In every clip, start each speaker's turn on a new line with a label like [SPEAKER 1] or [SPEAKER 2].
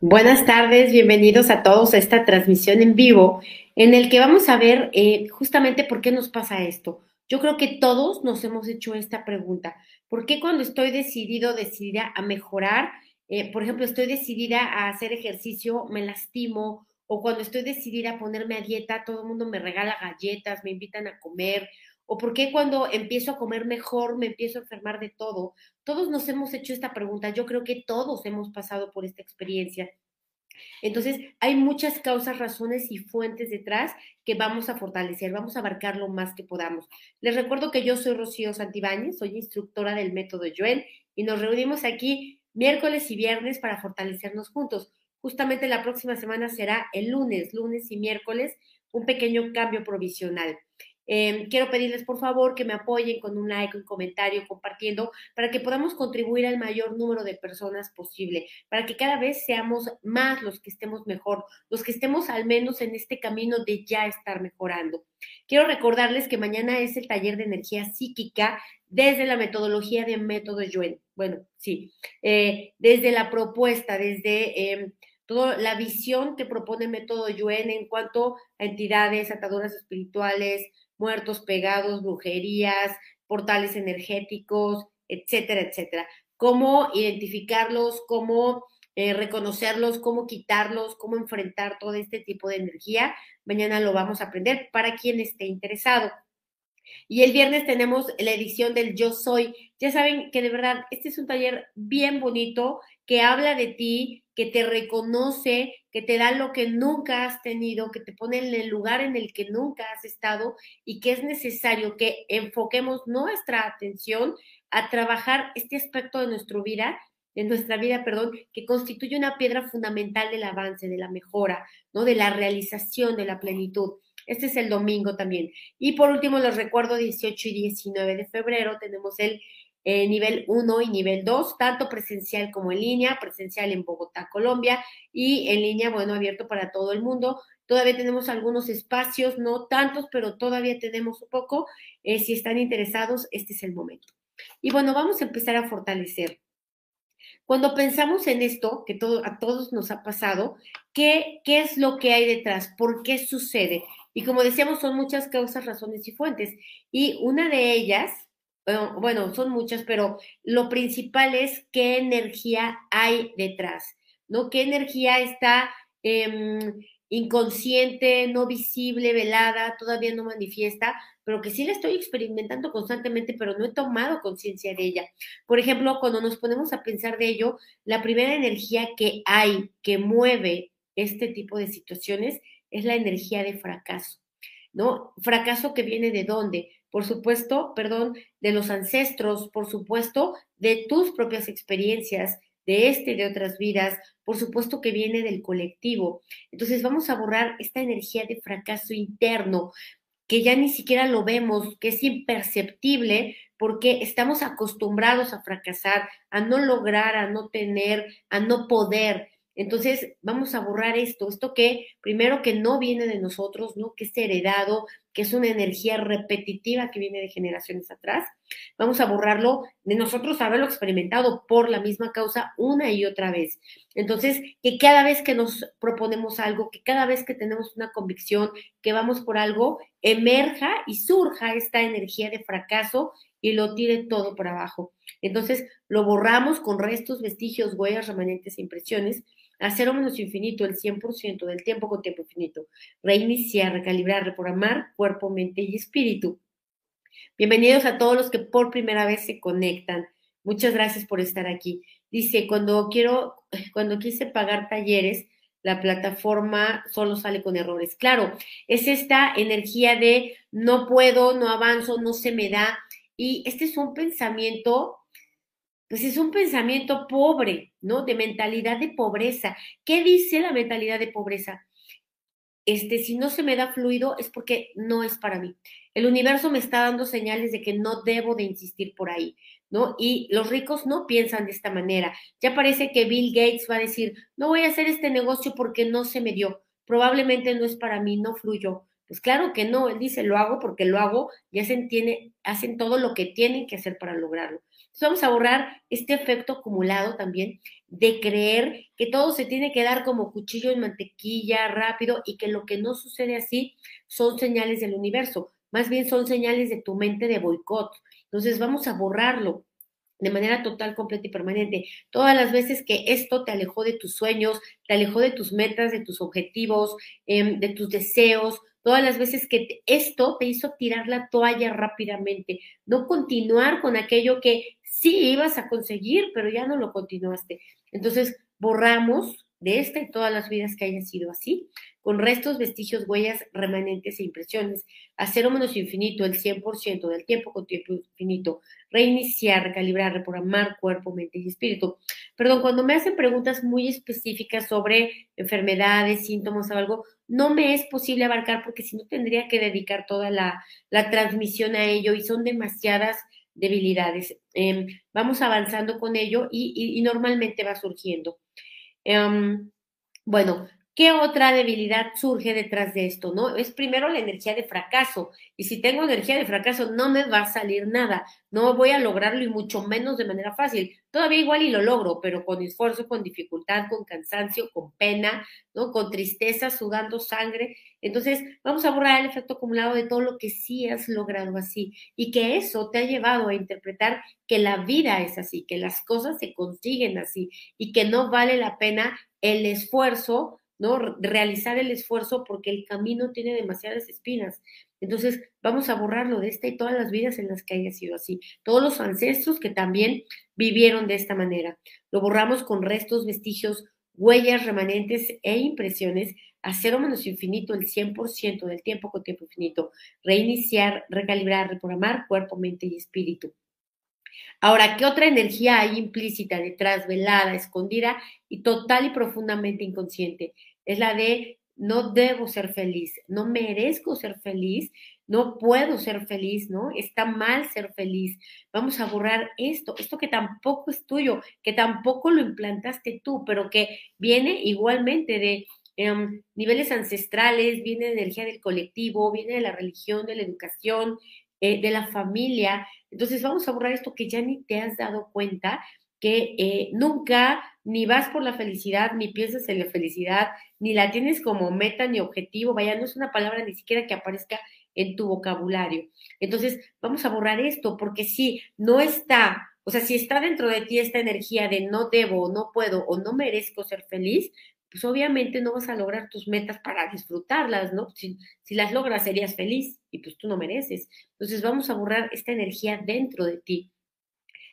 [SPEAKER 1] Buenas tardes, bienvenidos a todos a esta transmisión en vivo en el que vamos a ver eh, justamente por qué nos pasa esto. Yo creo que todos nos hemos hecho esta pregunta. ¿Por qué cuando estoy decidido, decidida a mejorar, eh, por ejemplo, estoy decidida a hacer ejercicio, me lastimo, o cuando estoy decidida a ponerme a dieta, todo el mundo me regala galletas, me invitan a comer, ¿O por qué cuando empiezo a comer mejor me empiezo a enfermar de todo? Todos nos hemos hecho esta pregunta. Yo creo que todos hemos pasado por esta experiencia. Entonces, hay muchas causas, razones y fuentes detrás que vamos a fortalecer, vamos a abarcar lo más que podamos. Les recuerdo que yo soy Rocío Santibáñez, soy instructora del método Joen y nos reunimos aquí miércoles y viernes para fortalecernos juntos. Justamente la próxima semana será el lunes, lunes y miércoles, un pequeño cambio provisional. Em, quiero pedirles por favor que me apoyen con un like, un comentario, compartiendo, para que podamos contribuir al mayor número de personas posible, para que cada vez seamos más los que estemos mejor, los que estemos al menos en este camino de ya estar mejorando. Quiero recordarles que mañana es el taller de energía psíquica desde la metodología de método Yuen. Bueno, sí, eh, desde la propuesta, desde... Em, toda la visión que propone Método Yuen en cuanto a entidades, ataduras espirituales, muertos pegados, brujerías, portales energéticos, etcétera, etcétera. Cómo identificarlos, cómo eh, reconocerlos, cómo quitarlos, cómo enfrentar todo este tipo de energía. Mañana lo vamos a aprender para quien esté interesado. Y el viernes tenemos la edición del Yo Soy. Ya saben que de verdad este es un taller bien bonito que habla de ti, que te reconoce, que te da lo que nunca has tenido, que te pone en el lugar en el que nunca has estado y que es necesario que enfoquemos nuestra atención a trabajar este aspecto de nuestra vida, de nuestra vida, perdón, que constituye una piedra fundamental del avance, de la mejora, ¿no? De la realización, de la plenitud. Este es el domingo también. Y por último, les recuerdo 18 y 19 de febrero tenemos el eh, nivel 1 y nivel 2, tanto presencial como en línea, presencial en Bogotá, Colombia, y en línea, bueno, abierto para todo el mundo. Todavía tenemos algunos espacios, no tantos, pero todavía tenemos un poco. Eh, si están interesados, este es el momento. Y bueno, vamos a empezar a fortalecer. Cuando pensamos en esto, que todo, a todos nos ha pasado, ¿qué, ¿qué es lo que hay detrás? ¿Por qué sucede? Y como decíamos, son muchas causas, razones y fuentes. Y una de ellas bueno, son muchas, pero lo principal es qué energía hay detrás, ¿no? ¿Qué energía está em, inconsciente, no visible, velada, todavía no manifiesta, pero que sí la estoy experimentando constantemente, pero no he tomado conciencia de ella. Por ejemplo, cuando nos ponemos a pensar de ello, la primera energía que hay que mueve este tipo de situaciones es la energía de fracaso, ¿no? Fracaso que viene de dónde? Por supuesto, perdón, de los ancestros, por supuesto, de tus propias experiencias, de este y de otras vidas, por supuesto que viene del colectivo. Entonces vamos a borrar esta energía de fracaso interno, que ya ni siquiera lo vemos, que es imperceptible, porque estamos acostumbrados a fracasar, a no lograr, a no tener, a no poder. Entonces, vamos a borrar esto, esto que primero que no viene de nosotros, ¿no? Que es heredado, que es una energía repetitiva que viene de generaciones atrás. Vamos a borrarlo de nosotros haberlo experimentado por la misma causa una y otra vez. Entonces, que cada vez que nos proponemos algo, que cada vez que tenemos una convicción, que vamos por algo, emerja y surja esta energía de fracaso y lo tire todo por abajo. Entonces, lo borramos con restos, vestigios, huellas, remanentes e impresiones a cero menos infinito, el 100% del tiempo con tiempo infinito. Reiniciar, recalibrar, reprogramar cuerpo, mente y espíritu. Bienvenidos a todos los que por primera vez se conectan. Muchas gracias por estar aquí. Dice, cuando quiero, cuando quise pagar talleres, la plataforma solo sale con errores. Claro, es esta energía de no puedo, no avanzo, no se me da. Y este es un pensamiento pues es un pensamiento pobre, ¿no? De mentalidad de pobreza. ¿Qué dice la mentalidad de pobreza? Este, si no se me da fluido es porque no es para mí. El universo me está dando señales de que no debo de insistir por ahí, ¿no? Y los ricos no piensan de esta manera. Ya parece que Bill Gates va a decir, no voy a hacer este negocio porque no se me dio. Probablemente no es para mí, no fluyó. Pues claro que no, él dice, lo hago porque lo hago y hacen, tiene, hacen todo lo que tienen que hacer para lograrlo. Entonces vamos a borrar este efecto acumulado también de creer que todo se tiene que dar como cuchillo en mantequilla, rápido, y que lo que no sucede así son señales del universo, más bien son señales de tu mente de boicot. Entonces vamos a borrarlo de manera total, completa y permanente. Todas las veces que esto te alejó de tus sueños, te alejó de tus metas, de tus objetivos, em, de tus deseos, todas las veces que esto te hizo tirar la toalla rápidamente, no continuar con aquello que sí ibas a conseguir, pero ya no lo continuaste. Entonces, borramos de esta y todas las vidas que hayan sido así, con restos, vestigios, huellas, remanentes e impresiones, a cero menos infinito, el 100% del tiempo con tiempo infinito, reiniciar, recalibrar, reprogramar cuerpo, mente y espíritu. Perdón, cuando me hacen preguntas muy específicas sobre enfermedades, síntomas o algo, no me es posible abarcar porque si no tendría que dedicar toda la, transmisión a ello y son demasiadas debilidades. Em, vamos avanzando con ello y normalmente va surgiendo. Em, bueno, ¿qué otra debilidad surge detrás de esto? ¿No? Es primero la energía de fracaso. Y si tengo energía de fracaso, no me va a salir nada. No voy a lograrlo y mucho menos de manera fácil. Todavía igual y lo logro, pero con esfuerzo, con dificultad, con cansancio, con pena, ¿no? Con tristeza, sudando sangre. Entonces, vamos a borrar el efecto acumulado de todo lo que sí has logrado así y que eso te ha llevado a interpretar que la vida es así, que las cosas se consiguen así y que no vale la pena el esfuerzo, ¿no? Realizar el esfuerzo porque el camino tiene demasiadas espinas. Entonces, vamos a borrarlo de esta y todas las vidas en las que haya sido así. Todos los ancestros que también vivieron de esta manera. Lo borramos con restos, vestigios, huellas, remanentes e impresiones a cero menos infinito el 100% del tiempo con tiempo infinito. Reiniciar, recalibrar, reprogramar cuerpo, mente y espíritu. Ahora, ¿qué otra energía hay implícita detrás, velada, escondida y total y profundamente inconsciente? Es la de no debo ser feliz, no merezco ser feliz, no puedo ser feliz, ¿no? Está mal ser feliz. Vamos a borrar esto, esto que tampoco es tuyo, que tampoco lo implantaste tú, pero que viene igualmente de em, niveles ancestrales, viene de energía del colectivo, viene de la religión, de la educación, eh, de la familia. Entonces vamos a borrar esto que ya ni te has dado cuenta, que eh, nunca ni vas por la felicidad, ni piensas en la felicidad, ni la tienes como meta ni objetivo, vaya, no es una palabra ni siquiera que aparezca en tu vocabulario. Entonces, vamos a borrar esto, porque si no está, o sea, si está dentro de ti esta energía de no debo, no puedo o no merezco ser feliz, pues obviamente no vas a lograr tus metas para disfrutarlas, ¿no? Si, las logras serías feliz y pues tú no mereces. Entonces vamos a borrar esta energía dentro de ti,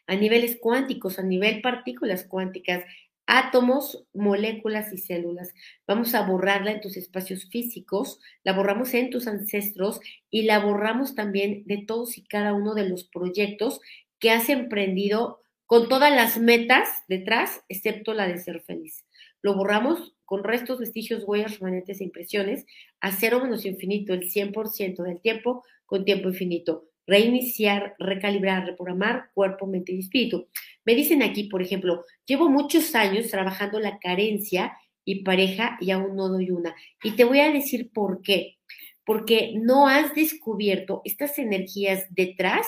[SPEAKER 1] a niveles cuánticos, a nivel partículas cuánticas, átomos, moléculas y células. Vamos a borrarla en tus espacios físicos, la borramos en tus ancestros y la borramos también de todos y cada uno de los proyectos que has emprendido con todas las metas detrás, excepto la de ser feliz. Lo borramos con restos, vestigios, huellas, remanentes e impresiones a cero menos infinito, el 100% del tiempo con tiempo infinito reiniciar, recalibrar, reprogramar cuerpo, mente y espíritu. Me dicen aquí, por ejemplo, llevo muchos años trabajando la carencia y pareja y aún no doy una. Y te voy a decir por qué. Porque no has descubierto estas energías detrás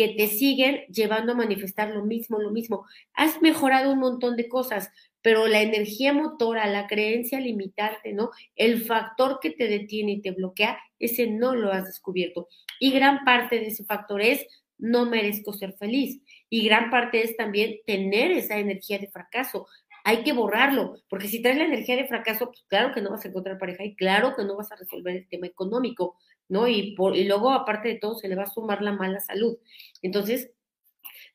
[SPEAKER 1] que te siguen llevando a manifestar lo mismo, lo mismo. Has mejorado un montón de cosas, pero la energía motora, la creencia limitante, ¿no? El factor que te detiene y te bloquea, ese no lo has descubierto. Y gran parte de ese factor es no merezco ser feliz. Y gran parte es también tener esa energía de fracaso. Hay que borrarlo, porque si traes la energía de fracaso, pues claro que no vas a encontrar pareja y claro que no vas a resolver el tema económico, ¿no? Y, por, y luego, aparte de todo, se le va a sumar la mala salud. Entonces,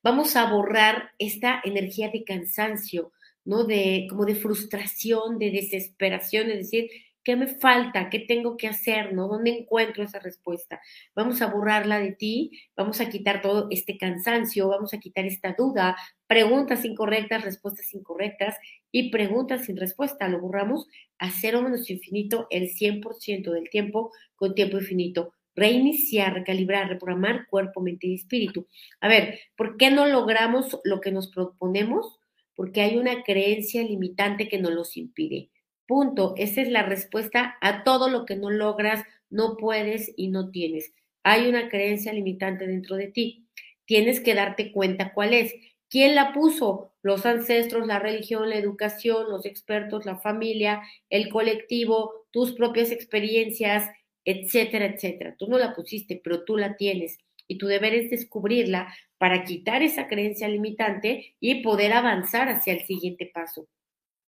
[SPEAKER 1] vamos a borrar esta energía de cansancio, ¿no? De como de frustración, de desesperación, es decir, ¿qué me falta? ¿Qué tengo que hacer? ¿No? ¿Dónde encuentro esa respuesta? Vamos a borrarla de ti, vamos a quitar todo este cansancio, vamos a quitar esta duda, preguntas incorrectas, respuestas incorrectas y preguntas sin respuesta. Lo borramos a cero menos infinito el 100% del tiempo con tiempo infinito reiniciar, recalibrar, reprogramar cuerpo, mente y espíritu. A ver, ¿por qué no logramos lo que nos proponemos? Porque hay una creencia limitante que nos los impide. Punto. Esa es la respuesta a todo lo que no logras, no puedes y no tienes. Hay una creencia limitante dentro de ti. Tienes que darte cuenta cuál es. ¿Quién la puso? Los ancestros, la religión, la educación, los expertos, la familia, el colectivo, tus propias experiencias, etcétera, etcétera. Tú no la pusiste, pero tú la tienes y tu deber es descubrirla para quitar esa creencia limitante y poder avanzar hacia el siguiente paso,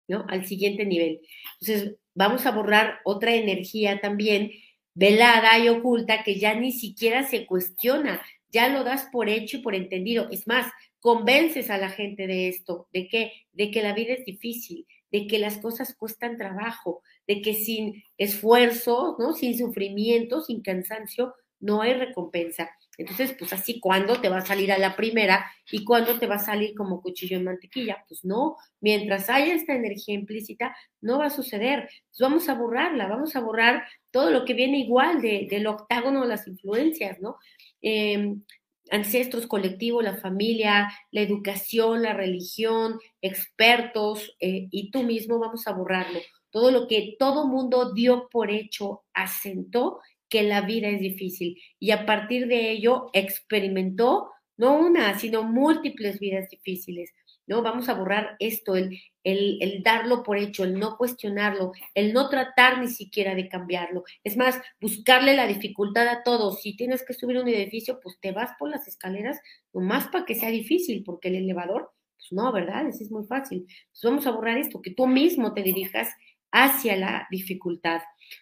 [SPEAKER 1] ¿no? Al siguiente nivel. Entonces, vamos a borrar otra energía también velada y oculta que ya ni siquiera se cuestiona, ya lo das por hecho y por entendido. Es más, convences a la gente de esto, de que, de que la vida es difícil, de que las cosas cuestan trabajo, de que sin esfuerzo, ¿no? Sin sufrimiento, sin cansancio, no hay recompensa. Entonces, pues así, ¿cuándo te va a salir a la primera y cuándo te va a salir como cuchillo en mantequilla? Pues no, mientras haya esta energía implícita, no va a suceder. Entonces, vamos a borrarla, vamos a borrar todo lo que viene igual de, del octágono de las influencias, ¿no? Em, ancestros, colectivos, la familia, la educación, la religión, expertos eh, y tú mismo vamos a borrarlo. Todo lo que todo mundo dio por hecho, asentó que la vida es difícil y a partir de ello experimentó no una, sino múltiples vidas difíciles. ¿no? Vamos a borrar esto, el, el, darlo por hecho, el no cuestionarlo, el no tratar ni siquiera de cambiarlo. Es más, buscarle la dificultad a todo. Si tienes que subir un edificio, pues te vas por las escaleras, nomás para que sea difícil, porque el elevador, pues no, ¿verdad? Eso es muy fácil. Vamos a borrar esto, que tú mismo te dirijas hacia la dificultad.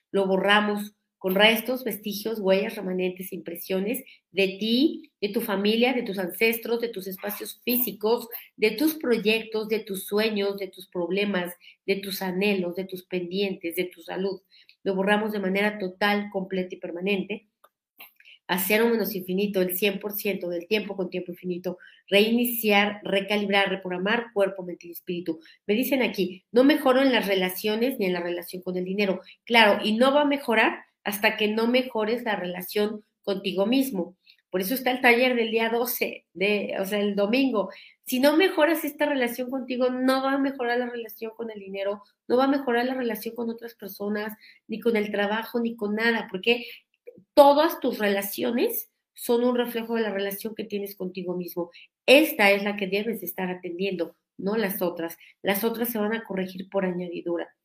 [SPEAKER 1] Lo borramos con restos, vestigios, huellas, remanentes, impresiones de ti, de tu familia, de tus ancestros, de tus espacios físicos, de tus proyectos, de tus sueños, de tus problemas, de tus anhelos, de tus pendientes, de tu salud. Lo borramos de manera total, completa y permanente. Hacer un menos infinito, el 100% del tiempo con tiempo infinito, reiniciar, recalibrar, reprogramar cuerpo, mente y espíritu. Me dicen aquí, no mejoro en las relaciones ni en la relación con el dinero. Claro, y no va a mejorar hasta que no mejores la relación contigo mismo. Por eso está el taller del día 12, de, o sea, el domingo. Si no mejoras esta relación contigo, no va a mejorar la relación con el dinero, no va a mejorar la relación con otras personas, ni con el trabajo, ni con nada, porque todas tus relaciones son un reflejo de la relación que tienes contigo mismo. Esta es la que debes estar atendiendo, no las otras. Las otras se van a corregir por añadidura.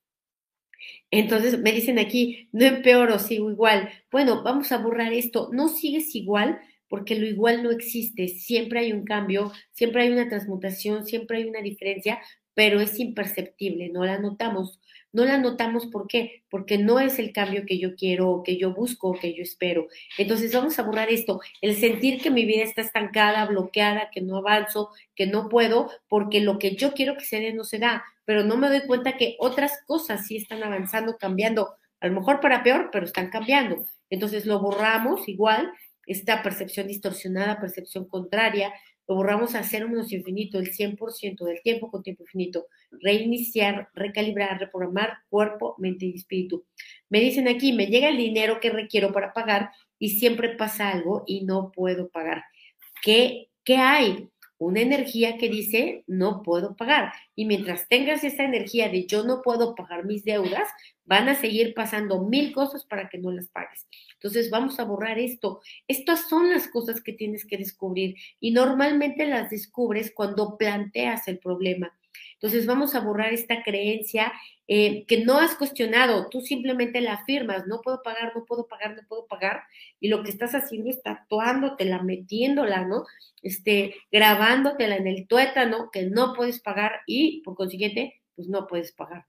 [SPEAKER 1] Entonces me dicen aquí, no empeoro, sigo igual. Bueno, vamos a borrar esto. No sigues igual porque lo igual no existe. Siempre hay un cambio, siempre hay una transmutación, siempre hay una diferencia, pero es imperceptible, no la notamos. No la notamos, ¿por qué? Porque no es el cambio que yo quiero, que yo busco, que yo espero. Entonces vamos a borrar esto, el sentir que mi vida está estancada, bloqueada, que no avanzo, que no puedo, porque lo que yo quiero que se dé no se da, pero no me doy cuenta que otras cosas sí están avanzando, cambiando, a lo mejor para peor, pero están cambiando. Entonces lo borramos igual, esta percepción distorsionada, percepción contraria, lo borramos a cero menos infinito, el 100% del tiempo con tiempo infinito, reiniciar, recalibrar, reprogramar cuerpo, mente y espíritu. Me dicen aquí, me llega el dinero que requiero para pagar y siempre pasa algo y no puedo pagar. ¿Qué, qué hay? Una energía que dice no puedo pagar. Y mientras tengas esa energía de yo no puedo pagar mis deudas, van a seguir pasando mil cosas para que no las pagues. Entonces vamos a borrar esto. Estas son las cosas que tienes que descubrir y normalmente las descubres cuando planteas el problema. Entonces vamos a borrar esta creencia eh, que no has cuestionado, tú simplemente la afirmas, no puedo pagar, no puedo pagar, no puedo pagar, y lo que estás haciendo es tatuándotela, metiéndola, ¿no? Este, grabándotela en el tuétano que no puedes pagar y por consiguiente, pues no puedes pagar.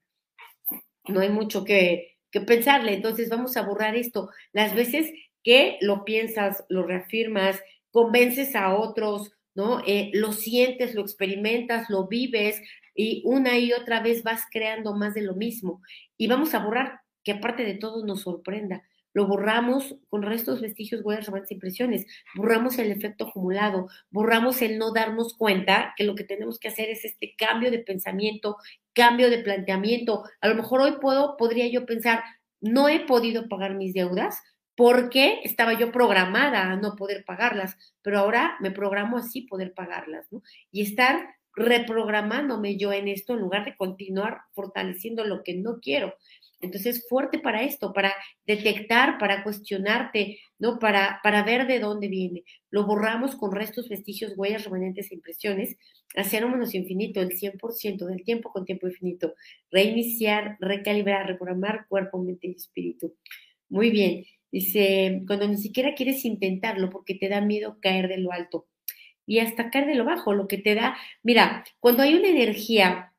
[SPEAKER 1] No hay mucho que, que pensarle. Entonces vamos a borrar esto. Las veces que lo piensas, lo reafirmas, convences a otros, ¿no? Eh, lo sientes, lo experimentas, lo vives y una y otra vez vas creando más de lo mismo. Y vamos a borrar que aparte de todo nos sorprenda. Lo borramos con restos, vestigios, huellas, remanentes, impresiones. Borramos el efecto acumulado. Borramos el no darnos cuenta que lo que tenemos que hacer es este cambio de pensamiento, cambio de planteamiento. A lo mejor hoy puedo, podría yo pensar, no he podido pagar mis deudas porque estaba yo programada a no poder pagarlas, pero ahora me programo así poder pagarlas, ¿no? Y estar reprogramándome yo en esto en lugar de continuar fortaleciendo lo que no quiero. Entonces, fuerte para esto, para detectar, para cuestionarte, ¿no? Para, para ver de dónde viene. Lo borramos con restos, vestigios, huellas, remanentes e impresiones. Hacer menos infinito, el 100% del tiempo con tiempo infinito. Reiniciar, recalibrar, reprogramar cuerpo, mente y espíritu. Muy bien. Dice, cuando ni siquiera quieres intentarlo porque te da miedo caer de lo alto y hasta caer de lo bajo, lo que te da, mira, cuando hay una energía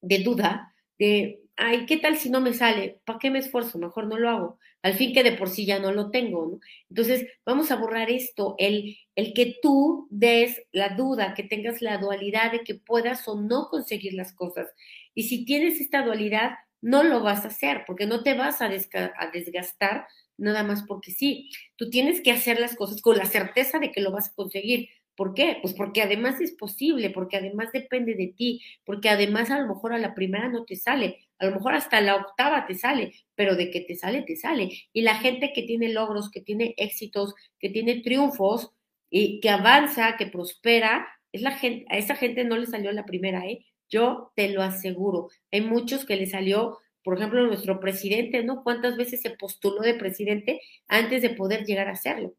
[SPEAKER 1] de duda, de ay, ¿qué tal si no me sale? ¿Para qué me esfuerzo? Mejor no lo hago. Al fin que de por sí ya no lo tengo, ¿no? Entonces, vamos a borrar esto, el, el que tú des la duda, que tengas la dualidad de que puedas o no conseguir las cosas. Y si tienes esta dualidad, no lo vas a hacer, porque no te vas a, a desgastar nada más porque sí. Tú tienes que hacer las cosas con la certeza de que lo vas a conseguir. ¿Por qué? Pues porque además es posible, porque además depende de ti, porque además a lo mejor a la primera no te sale, a lo mejor hasta la octava te sale, pero de que te sale, te sale. Y la gente que tiene logros, que tiene éxitos, que tiene triunfos y que avanza, que prospera, es la gente, a esa gente no le salió la primera, ¿eh? Yo te lo aseguro. Hay muchos que le salió, por ejemplo, nuestro presidente, ¿no? ¿Cuántas veces se postuló de presidente antes de poder llegar a serlo?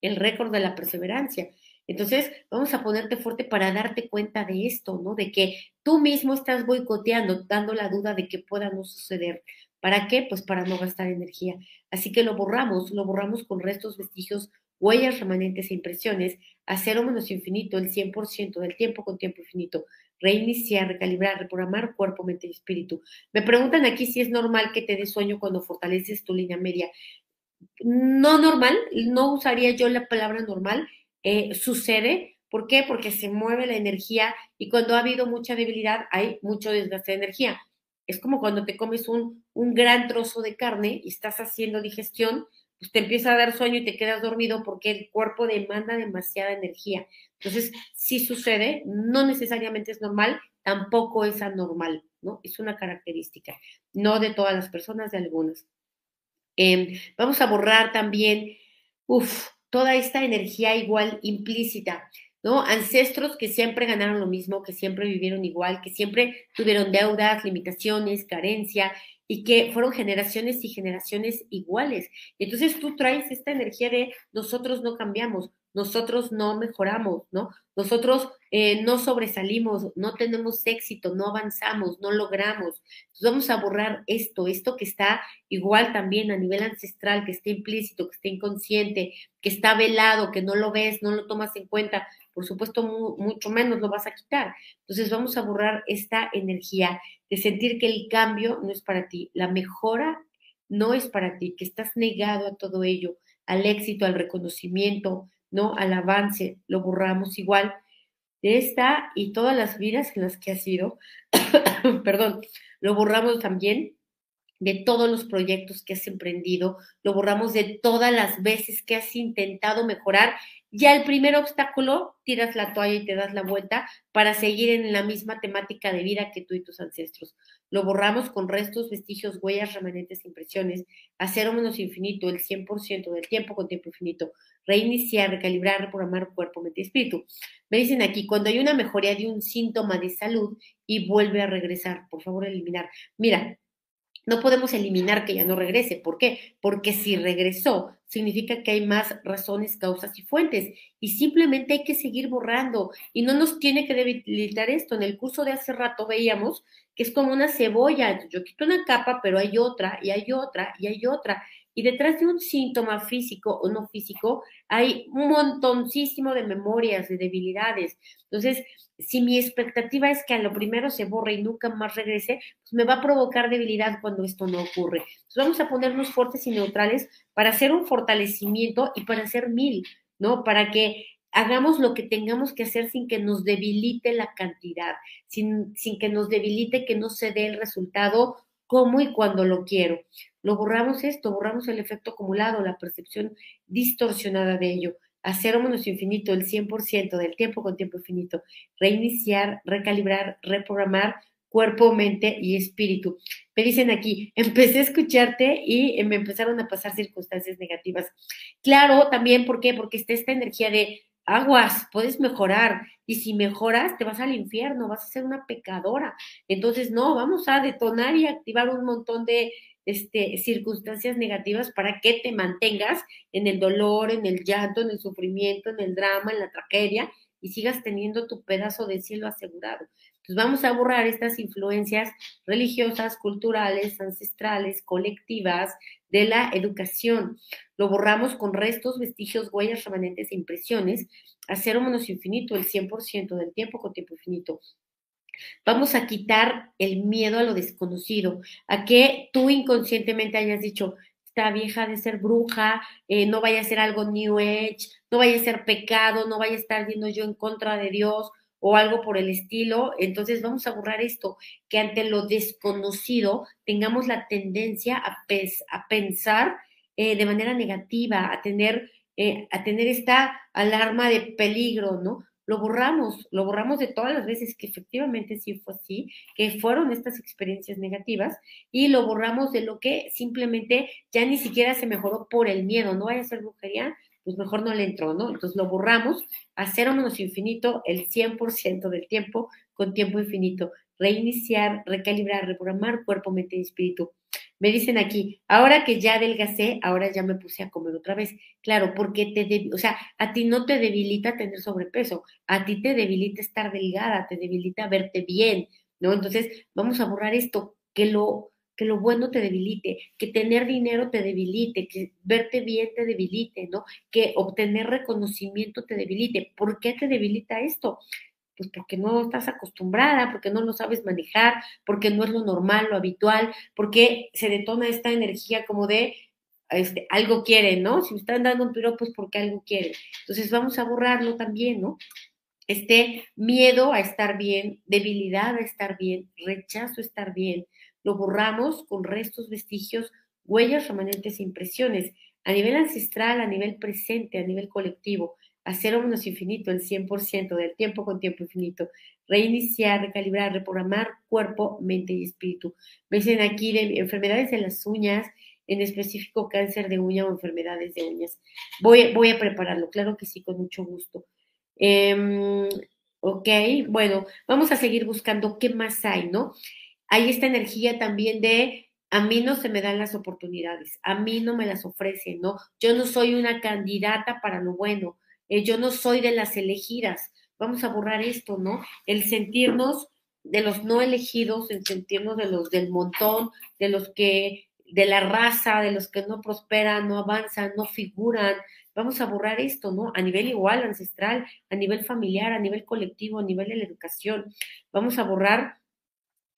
[SPEAKER 1] El récord de la perseverancia. Entonces, vamos a ponerte fuerte para darte cuenta de esto, ¿no? De que tú mismo estás boicoteando, dando la duda de que pueda no suceder. ¿Para qué? Pues para no gastar energía. Así que lo borramos, lo borramos con restos, vestigios, huellas remanentes e impresiones, a cero menos infinito, el 100% del tiempo con tiempo infinito. Reiniciar, recalibrar, reprogramar cuerpo, mente y espíritu. Me preguntan aquí si es normal que te dé sueño cuando fortaleces tu línea media. No normal, no usaría yo la palabra normal, eh, sucede. ¿Por qué? Porque se mueve la energía y cuando ha habido mucha debilidad hay mucho desgaste de energía. Es como cuando te comes un, un gran trozo de carne y estás haciendo digestión, pues te empieza a dar sueño y te quedas dormido porque el cuerpo demanda demasiada energía. Entonces, si sucede, no necesariamente es normal, tampoco es anormal, ¿no? Es una característica, no de todas las personas, de algunas. Em, vamos a borrar también, uff, toda esta energía igual implícita, ¿no? Ancestros que siempre ganaron lo mismo, que siempre vivieron igual, que siempre tuvieron deudas, limitaciones, carencia y que fueron generaciones y generaciones iguales. Entonces tú traes esta energía de nosotros no cambiamos, nosotros no mejoramos, ¿no? Nosotros eh, no sobresalimos, no tenemos éxito, no avanzamos, no logramos. Entonces vamos a borrar esto, esto que está igual también a nivel ancestral, que está implícito, que está inconsciente, que está velado, que no lo ves, no lo tomas en cuenta, por supuesto mucho menos lo vas a quitar. Entonces vamos a borrar esta energía de sentir que el cambio no es para ti, la mejora no es para ti, que estás negado a todo ello, al éxito, al reconocimiento, ¿no? Al avance, lo borramos igual de esta y todas las vidas en las que ha sido, perdón, lo borramos también de todos los proyectos que has emprendido, lo borramos de todas las veces que has intentado mejorar. Ya el primer obstáculo, tiras la toalla y te das la vuelta para seguir en la misma temática de vida que tú y tus ancestros. Lo borramos con restos, vestigios, huellas, remanentes, impresiones, a cero menos infinito, el 100% del tiempo con tiempo infinito, reiniciar, recalibrar, reprogramar cuerpo, mente y espíritu. Me dicen aquí, cuando hay una mejoría de un síntoma de salud y vuelve a regresar, por favor, eliminar. Mira, no podemos eliminar que ya no regrese. ¿Por qué? Porque si regresó, significa que hay más razones, causas y fuentes. Y simplemente hay que seguir borrando. Y no nos tiene que debilitar esto. En el curso de hace rato veíamos que es como una cebolla. Yo quito una capa, pero hay otra, y hay otra, y hay otra. Y detrás de un síntoma físico o no físico hay un montoncísimo de memorias, de debilidades. Entonces, si mi expectativa es que a lo primero se borre y nunca más regrese, pues me va a provocar debilidad cuando esto no ocurre. Entonces, vamos a ponernos fuertes y neutrales para hacer un fortalecimiento y para hacer mil, ¿no? Para que hagamos lo que tengamos que hacer sin que nos debilite la cantidad, sin, sin que nos debilite que no se dé el resultado como y cuando lo quiero. Lo borramos esto, borramos el efecto acumulado, la percepción distorsionada de ello. A infinito, el 100% del tiempo con tiempo infinito. Reiniciar, recalibrar, reprogramar cuerpo, mente y espíritu. Me dicen aquí, empecé a escucharte y me empezaron a pasar circunstancias negativas. Claro, también, ¿por qué? Porque está esta energía de aguas, puedes mejorar. Y si mejoras, te vas al infierno, vas a ser una pecadora. Entonces, no, vamos a detonar y activar un montón de este, circunstancias negativas para que te mantengas en el dolor, en el llanto, en el sufrimiento, en el drama, en la tragedia y sigas teniendo tu pedazo de cielo asegurado. Entonces vamos a borrar estas influencias religiosas, culturales, ancestrales, colectivas de la educación. Lo borramos con restos, vestigios, huellas, remanentes e impresiones a cero menos infinito, el 100% del tiempo con tiempo infinito. Vamos a quitar el miedo a lo desconocido, a que tú inconscientemente hayas dicho, esta vieja de ser bruja, eh, no vaya a ser algo New Age, no vaya a ser pecado, no vaya a estar yendo yo en contra de Dios o algo por el estilo. Entonces vamos a borrar esto, que ante lo desconocido tengamos la tendencia a, a pensar eh, de manera negativa, a tener, eh, a tener esta alarma de peligro, ¿no? lo borramos, lo borramos de todas las veces que efectivamente sí fue así, que fueron estas experiencias negativas, y lo borramos de lo que simplemente ya ni siquiera se mejoró por el miedo, no vaya a ser brujería, pues mejor no le entró, ¿no? Entonces lo borramos a cero infinito el 100% del tiempo con tiempo infinito, reiniciar, recalibrar, reprogramar cuerpo, mente y espíritu. Me dicen aquí, ahora que ya adelgacé, ahora ya me puse a comer otra vez. Claro, porque te, o sea, a ti no te debilita tener sobrepeso, a ti te debilita estar delgada, te debilita verte bien, ¿no? Entonces, vamos a borrar esto, que lo, que lo bueno te debilite, que tener dinero te debilite, que verte bien te debilite, ¿no? Que obtener reconocimiento te debilite. ¿Por qué te debilita esto? Pues porque no estás acostumbrada, porque no lo sabes manejar, porque no es lo normal, lo habitual, porque se detona esta energía como de este, algo quiere, ¿no? Si me están dando un piropo es porque algo quiere. Entonces vamos a borrarlo también, ¿no? Este miedo a estar bien, debilidad a estar bien, rechazo a estar bien, lo borramos con restos, vestigios, huellas, remanentes e impresiones, a nivel ancestral, a nivel presente, a nivel colectivo a cero menos infinito, el 100% del tiempo con tiempo infinito. Reiniciar, recalibrar, reprogramar cuerpo, mente y espíritu. Me dicen aquí de enfermedades de las uñas, en específico cáncer de uña o enfermedades de uñas. Voy, voy a prepararlo, claro que sí, con mucho gusto. Em, ok, bueno, vamos a seguir buscando qué más hay, ¿no? Hay esta energía también de a mí no se me dan las oportunidades, a mí no me las ofrecen, ¿no? Yo no soy una candidata para lo bueno, eh, yo no soy de las elegidas. Vamos a borrar esto, ¿no? El sentirnos de los no elegidos, el sentirnos de los del montón, de los que, de la raza, de los que no prosperan, no avanzan, no figuran. Vamos a borrar esto, ¿no? A nivel igual, ancestral, a nivel familiar, a nivel colectivo, a nivel de la educación. Vamos a borrar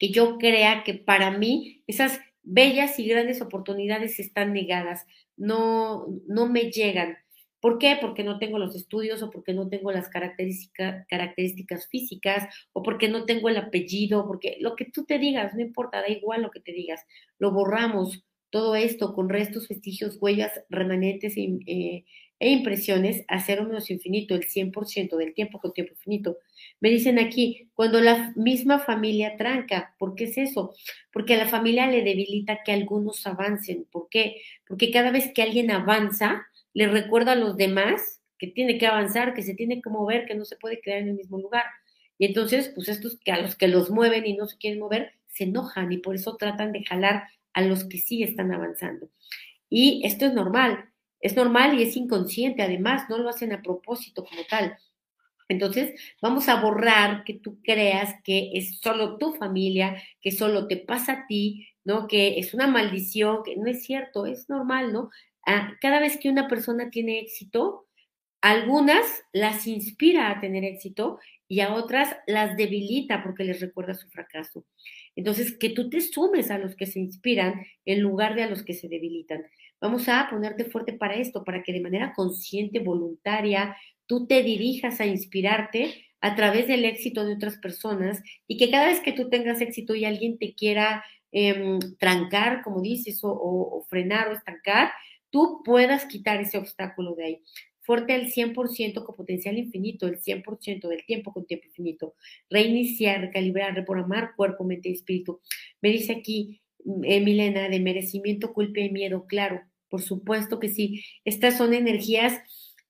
[SPEAKER 1] que yo crea que para mí esas bellas y grandes oportunidades están negadas, no, no me llegan. ¿Por qué? Porque no tengo los estudios o porque no tengo las características físicas o porque no tengo el apellido, porque lo que tú te digas, no importa, da igual lo que te digas, lo borramos todo esto con restos, vestigios, huellas, remanentes e, e impresiones a cero menos infinito, el 100% del tiempo con tiempo infinito. Me dicen aquí, cuando la misma familia tranca, ¿por qué es eso? Porque a la familia le debilita que algunos avancen. ¿Por qué? Porque cada vez que alguien avanza, le recuerda a los demás que tiene que avanzar, que se tiene que mover, que no se puede quedar en el mismo lugar. Y entonces, pues estos que a los que los mueven y no se quieren mover, se enojan y por eso tratan de jalar a los que sí están avanzando. Y esto es normal, es normal y es inconsciente, además, no lo hacen a propósito como tal. Entonces, vamos a borrar que tú creas que es solo tu familia, que solo te pasa a ti, ¿no? Que es una maldición, que no es cierto, es normal, ¿no? cada vez que una persona tiene éxito, algunas las inspira a tener éxito y a otras las debilita porque les recuerda su fracaso. Entonces, que tú te sumes a los que se inspiran en lugar de a los que se debilitan. Vamos a ponerte fuerte para esto, para que de manera consciente, voluntaria, tú te dirijas a inspirarte a través del éxito de otras personas y que cada vez que tú tengas éxito y alguien te quiera em, trancar, como dices, o frenar o estancar, tú puedas quitar ese obstáculo de ahí. Fuerte al 100% con potencial infinito, el 100% del tiempo con tiempo infinito. Reiniciar, recalibrar, reprogramar cuerpo, mente y espíritu. Me dice aquí, eh, Milena, de merecimiento, culpa y miedo. Claro, por supuesto que sí. Estas son energías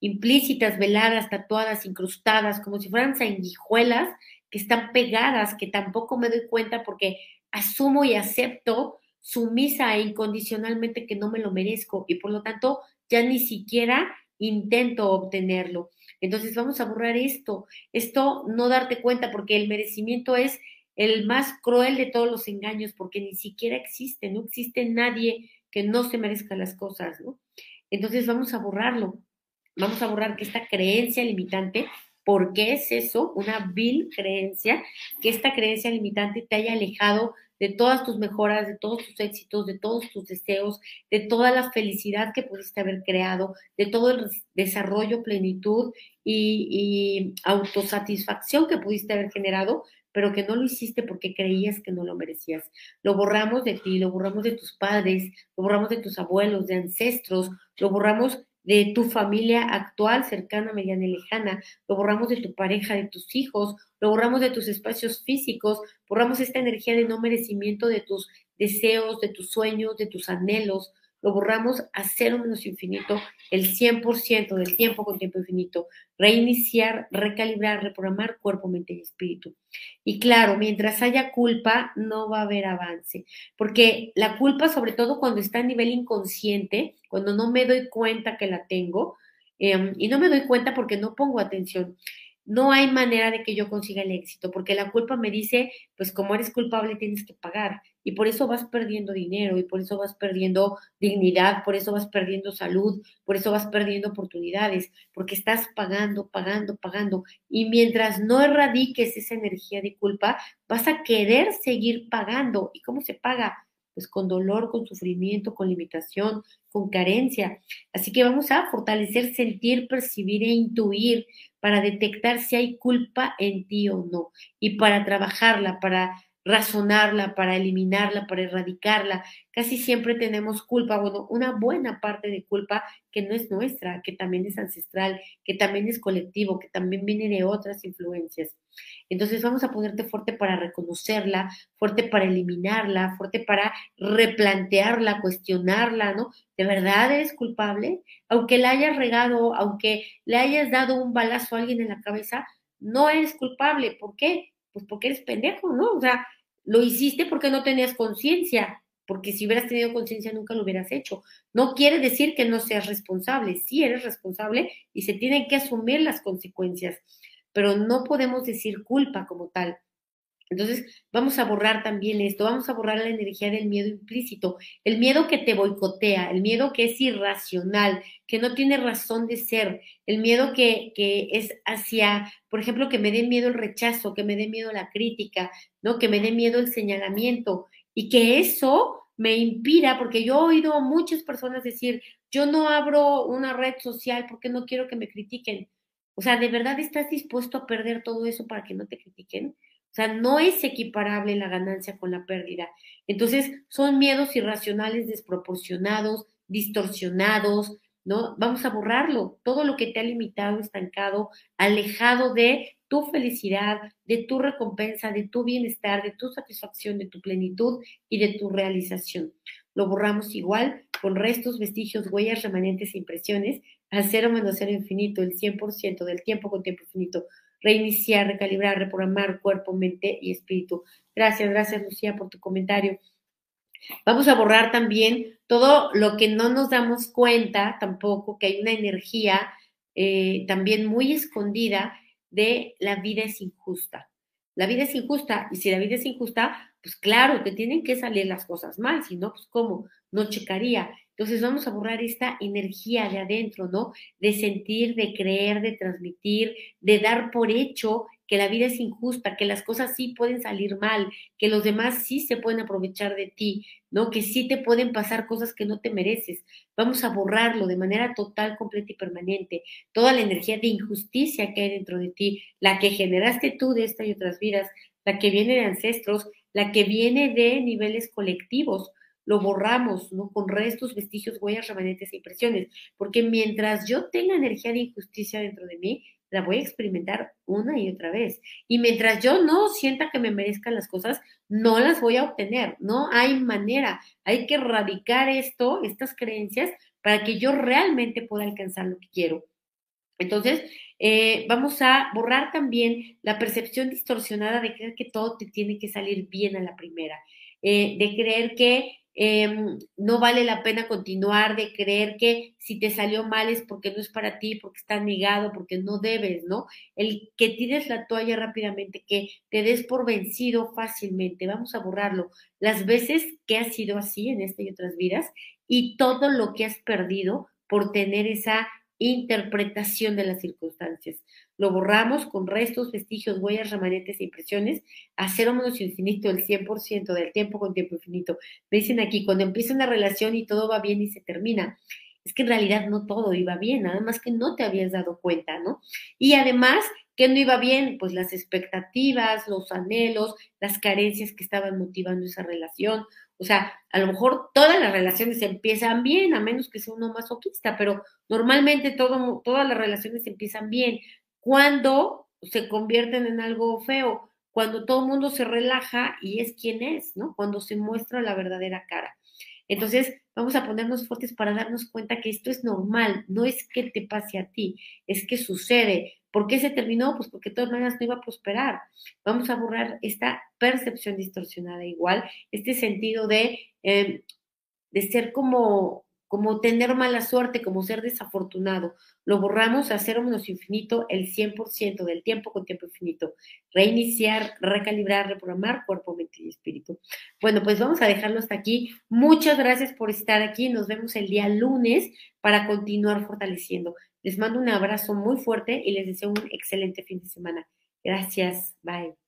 [SPEAKER 1] implícitas, veladas, tatuadas, incrustadas, como si fueran sanguijuelas que están pegadas, que tampoco me doy cuenta porque asumo y acepto sumisa e incondicionalmente que no me lo merezco y por lo tanto ya ni siquiera intento obtenerlo. Entonces vamos a borrar esto, esto no darte cuenta porque el merecimiento es el más cruel de todos los engaños porque ni siquiera existe, no existe nadie que no se merezca las cosas, ¿no? Entonces vamos a borrarlo, vamos a borrar que esta creencia limitante ¿Por qué es eso? Una vil creencia, que esta creencia limitante te haya alejado de todas tus mejoras, de todos tus éxitos, de todos tus deseos, de toda la felicidad que pudiste haber creado, de todo el desarrollo, plenitud y, y autosatisfacción que pudiste haber generado, pero que no lo hiciste porque creías que no lo merecías. Lo borramos de ti, lo borramos de tus padres, lo borramos de tus abuelos, de ancestros, lo borramos de tu familia actual, cercana, mediana y lejana, lo borramos de tu pareja, de tus hijos, lo borramos de tus espacios físicos, borramos esta energía de no merecimiento de tus deseos, de tus sueños, de tus anhelos, lo borramos a cero menos infinito el 100% del tiempo con tiempo infinito. Reiniciar, recalibrar, reprogramar cuerpo, mente y espíritu. Y claro, mientras haya culpa, no va a haber avance, porque la culpa, sobre todo cuando está a nivel inconsciente, cuando no me doy cuenta que la tengo, em, y no me doy cuenta porque no pongo atención no hay manera de que yo consiga el éxito, porque la culpa me dice, pues como eres culpable tienes que pagar, y por eso vas perdiendo dinero, y por eso vas perdiendo dignidad, por eso vas perdiendo salud, por eso vas perdiendo oportunidades, porque estás pagando, pagando, pagando, y mientras no erradiques esa energía de culpa, vas a querer seguir pagando. ¿Y cómo se paga? pues con dolor, con sufrimiento, con limitación, con carencia. Así que vamos a fortalecer, sentir, percibir e intuir para detectar si hay culpa en ti o no y para trabajarla, para razonarla, para eliminarla, para erradicarla. Casi siempre tenemos culpa, bueno, una buena parte de culpa que no es nuestra, que también es ancestral, que también es colectivo, que también viene de otras influencias. Entonces vamos a ponerte fuerte para reconocerla, fuerte para eliminarla, fuerte para replantearla, cuestionarla, ¿no? ¿De verdad eres culpable? Aunque la hayas regado, aunque le hayas dado un balazo a alguien en la cabeza, no eres culpable. ¿Por qué? Pues porque eres pendejo, ¿no? O sea, lo hiciste porque no tenías conciencia, porque si hubieras tenido conciencia nunca lo hubieras hecho. No quiere decir que no seas responsable, sí eres responsable y se tienen que asumir las consecuencias pero no podemos decir culpa como tal. Entonces, vamos a borrar también esto, vamos a borrar la energía del miedo implícito, el miedo que te boicotea, el miedo que es irracional, que no tiene razón de ser, el miedo que, que es hacia, por ejemplo, que me dé miedo el rechazo, que me dé miedo la crítica, ¿no? Que me dé miedo el señalamiento y que eso me impida, porque yo he oído a muchas personas decir, yo no abro una red social porque no quiero que me critiquen. O sea, ¿de verdad estás dispuesto a perder todo eso para que no te critiquen? O sea, no es equiparable la ganancia con la pérdida. Entonces, son miedos irracionales, desproporcionados, distorsionados, ¿no? Vamos a borrarlo. Todo lo que te ha limitado, estancado, alejado de tu felicidad, de tu recompensa, de tu bienestar, de tu satisfacción, de tu plenitud y de tu realización. Lo borramos igual con restos, vestigios, huellas, remanentes e impresiones al cero menos cero infinito, el 100% del tiempo con tiempo infinito, reiniciar, recalibrar, reprogramar cuerpo, mente y espíritu. Gracias, gracias Lucía por tu comentario. Vamos a borrar también todo lo que no nos damos cuenta tampoco, que hay una energía eh, también muy escondida de la vida es injusta. La vida es injusta y si la vida es injusta, pues claro, te tienen que salir las cosas mal, si no, pues cómo, no checaría. Entonces vamos a borrar esta energía de adentro, ¿no? De sentir, de creer, de transmitir, de dar por hecho que la vida es injusta, que las cosas sí pueden salir mal, que los demás sí se pueden aprovechar de ti, ¿no? Que sí te pueden pasar cosas que no te mereces. Vamos a borrarlo de manera total, completa y permanente. Toda la energía de injusticia que hay dentro de ti, la que generaste tú de esta y otras vidas, la que viene de ancestros, la que viene de niveles colectivos, lo borramos, ¿no? Con restos, vestigios, huellas, remanentes e impresiones. Porque mientras yo tenga energía de injusticia dentro de mí, la voy a experimentar una y otra vez. Y mientras yo no sienta que me merezcan las cosas, no las voy a obtener. No hay manera. Hay que erradicar esto, estas creencias, para que yo realmente pueda alcanzar lo que quiero. Entonces, eh, vamos a borrar también la percepción distorsionada de creer que todo te tiene que salir bien a la primera, eh, de creer que em, no vale la pena continuar, de creer que si te salió mal es porque no es para ti, porque está negado, porque no debes, ¿no? El que tires la toalla rápidamente, que te des por vencido fácilmente, vamos a borrarlo. Las veces que has sido así en esta y otras vidas y todo lo que has perdido por tener esa interpretación de las circunstancias. Lo borramos con restos, vestigios, huellas, remanetes e impresiones a cero menos infinito, el 100% del tiempo con tiempo infinito. Me dicen aquí, cuando empieza una relación y todo va bien y se termina, es que en realidad no todo iba bien, nada más que no te habías dado cuenta, ¿no? Y además, ¿qué no iba bien? Pues las expectativas, los anhelos, las carencias que estaban motivando esa relación, o sea, a lo mejor todas las relaciones empiezan bien, a menos que sea uno masoquista, pero normalmente todas las relaciones empiezan bien. Cuando se convierten en algo feo, cuando todo el mundo se relaja y es quien es, ¿no? Cuando se muestra la verdadera cara. Entonces, vamos a ponernos fuertes para darnos cuenta que esto es normal, no es que te pase a ti, es que sucede. ¿Por qué se terminó? Pues porque de todas maneras no iba a prosperar. Vamos a borrar esta percepción distorsionada igual, este sentido de, eh, de ser como, como tener mala suerte, como ser desafortunado. Lo borramos a cero menos infinito el 100% del tiempo con tiempo infinito. Reiniciar, recalibrar, reprogramar cuerpo, mente y espíritu. Bueno, pues vamos a dejarlo hasta aquí. Muchas gracias por estar aquí. Nos vemos el día lunes para continuar fortaleciendo. Les mando un abrazo muy fuerte y les deseo un excelente fin de semana. Gracias. Bye.